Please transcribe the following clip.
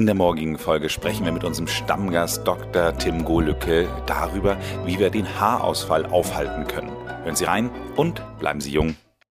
In der morgigen Folge sprechen wir mit unserem Stammgast Dr. Tim Golücke darüber, wie wir den Haarausfall aufhalten können. Hören Sie rein und bleiben Sie jung.